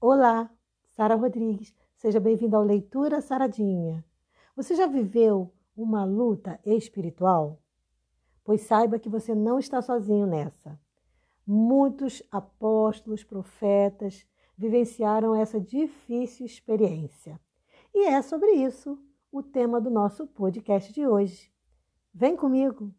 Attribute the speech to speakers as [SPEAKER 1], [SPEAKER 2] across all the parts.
[SPEAKER 1] Olá, Sara Rodrigues. Seja bem-vindo ao Leitura Saradinha. Você já viveu uma luta espiritual? Pois saiba que você não está sozinho nessa. Muitos apóstolos, profetas vivenciaram essa difícil experiência. E é sobre isso o tema do nosso podcast de hoje. Vem comigo!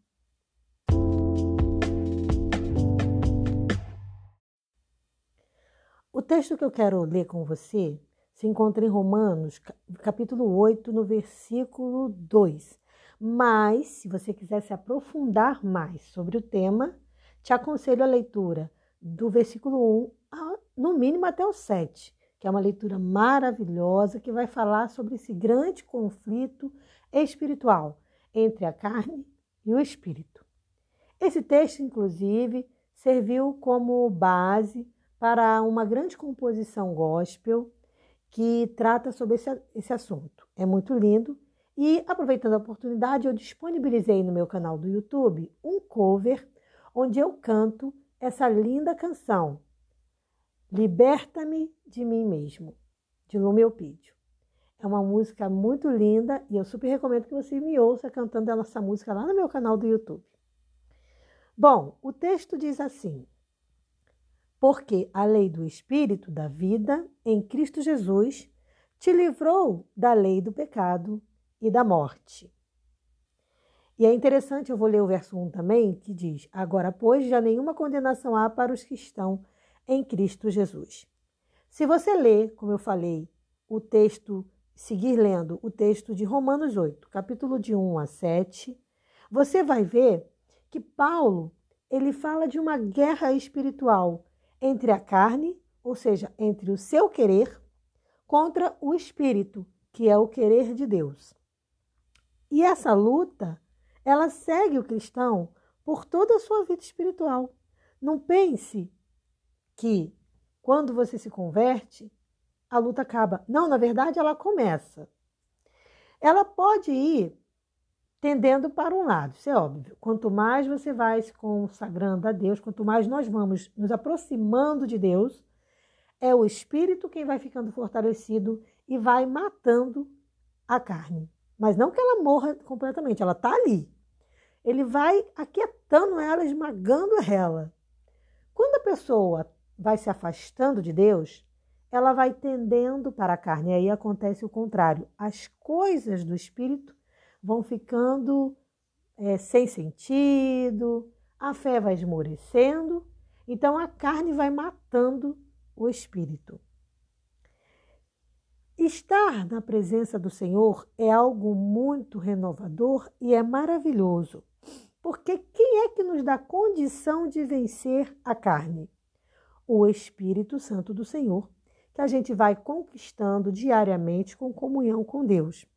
[SPEAKER 1] Texto que eu quero ler com você se encontra em Romanos, capítulo 8, no versículo 2. Mas, se você quiser se aprofundar mais sobre o tema, te aconselho a leitura do versículo 1, no mínimo até o 7, que é uma leitura maravilhosa que vai falar sobre esse grande conflito espiritual entre a carne e o espírito. Esse texto, inclusive, serviu como base para uma grande composição gospel que trata sobre esse, esse assunto. É muito lindo. E, aproveitando a oportunidade, eu disponibilizei no meu canal do YouTube um cover onde eu canto essa linda canção, Liberta-me de mim mesmo, de Lumeopídio. É uma música muito linda e eu super recomendo que você me ouça cantando essa música lá no meu canal do YouTube. Bom, o texto diz assim: porque a lei do Espírito da vida em Cristo Jesus te livrou da lei do pecado e da morte. E é interessante, eu vou ler o verso 1 também, que diz: Agora, pois, já nenhuma condenação há para os que estão em Cristo Jesus. Se você ler, como eu falei, o texto, seguir lendo o texto de Romanos 8, capítulo de 1 a 7, você vai ver que Paulo, ele fala de uma guerra espiritual entre a carne, ou seja, entre o seu querer, contra o espírito, que é o querer de Deus. E essa luta, ela segue o cristão por toda a sua vida espiritual. Não pense que quando você se converte, a luta acaba. Não, na verdade, ela começa. Ela pode ir tendendo para um lado, isso é óbvio. Quanto mais você vai se consagrando a Deus, quanto mais nós vamos nos aproximando de Deus, é o espírito quem vai ficando fortalecido e vai matando a carne. Mas não que ela morra completamente, ela está ali. Ele vai aquietando ela, esmagando ela. Quando a pessoa vai se afastando de Deus, ela vai tendendo para a carne. E aí acontece o contrário. As coisas do espírito vão ficando é, sem sentido, a fé vai esmorecendo, então a carne vai matando o espírito. Estar na presença do Senhor é algo muito renovador e é maravilhoso, porque quem é que nos dá condição de vencer a carne? O Espírito Santo do Senhor, que a gente vai conquistando diariamente com comunhão com Deus.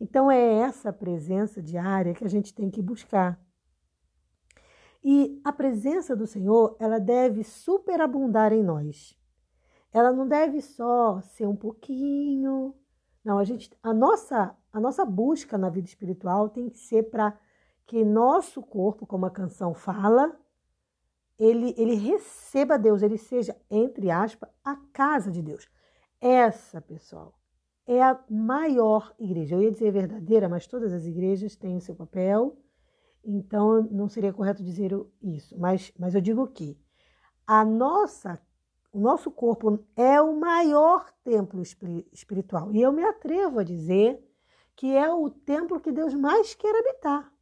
[SPEAKER 1] Então é essa presença diária que a gente tem que buscar. E a presença do Senhor, ela deve superabundar em nós. Ela não deve só ser um pouquinho. Não, a gente a nossa a nossa busca na vida espiritual tem que ser para que nosso corpo, como a canção fala, ele, ele receba Deus, ele seja, entre aspas, a casa de Deus. Essa, pessoal, é a maior igreja. Eu ia dizer verdadeira, mas todas as igrejas têm o seu papel, então não seria correto dizer isso. Mas, mas eu digo que a nossa, o nosso corpo é o maior templo espiritual. E eu me atrevo a dizer que é o templo que Deus mais quer habitar.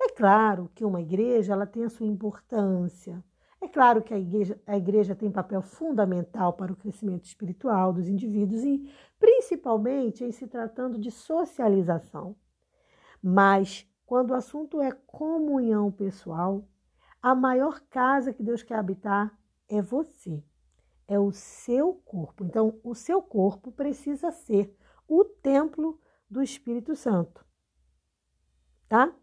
[SPEAKER 1] É claro que uma igreja ela tem a sua importância, é claro que a igreja, a igreja tem papel fundamental para o crescimento espiritual dos indivíduos e principalmente em se tratando de socialização. Mas quando o assunto é comunhão pessoal, a maior casa que Deus quer habitar é você, é o seu corpo. Então, o seu corpo precisa ser o templo do Espírito Santo. Tá?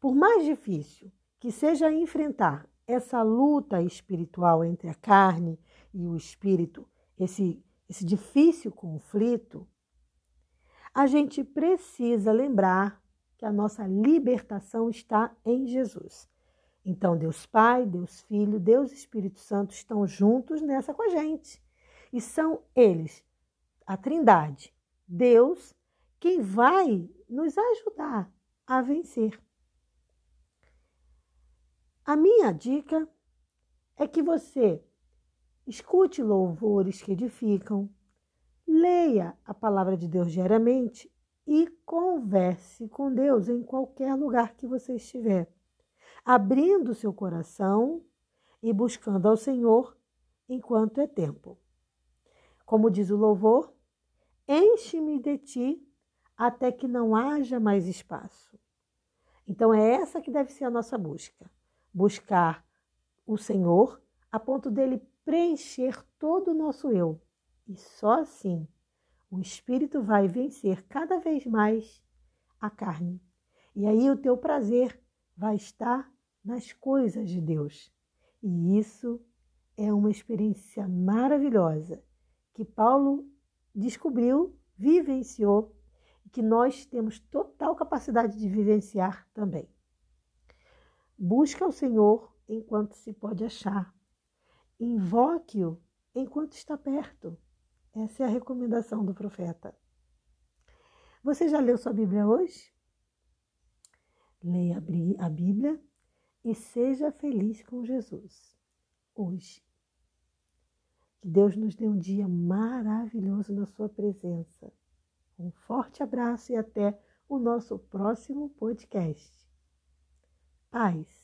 [SPEAKER 1] Por mais difícil que seja enfrentar essa luta espiritual entre a carne e o espírito, esse, esse difícil conflito, a gente precisa lembrar que a nossa libertação está em Jesus. Então, Deus Pai, Deus Filho, Deus Espírito Santo estão juntos nessa com a gente. E são eles, a Trindade, Deus, quem vai nos ajudar a vencer. A minha dica é que você escute louvores que edificam, leia a palavra de Deus diariamente e converse com Deus em qualquer lugar que você estiver, abrindo seu coração e buscando ao Senhor enquanto é tempo. Como diz o louvor, enche-me de ti até que não haja mais espaço. Então é essa que deve ser a nossa busca. Buscar o Senhor a ponto dele preencher todo o nosso eu. E só assim o espírito vai vencer cada vez mais a carne. E aí o teu prazer vai estar nas coisas de Deus. E isso é uma experiência maravilhosa que Paulo descobriu, vivenciou e que nós temos total capacidade de vivenciar também. Busca o Senhor enquanto se pode achar. Invoque-o enquanto está perto. Essa é a recomendação do profeta. Você já leu sua Bíblia hoje? Leia a Bíblia e seja feliz com Jesus hoje. Que Deus nos dê um dia maravilhoso na Sua presença. Um forte abraço e até o nosso próximo podcast. Paz.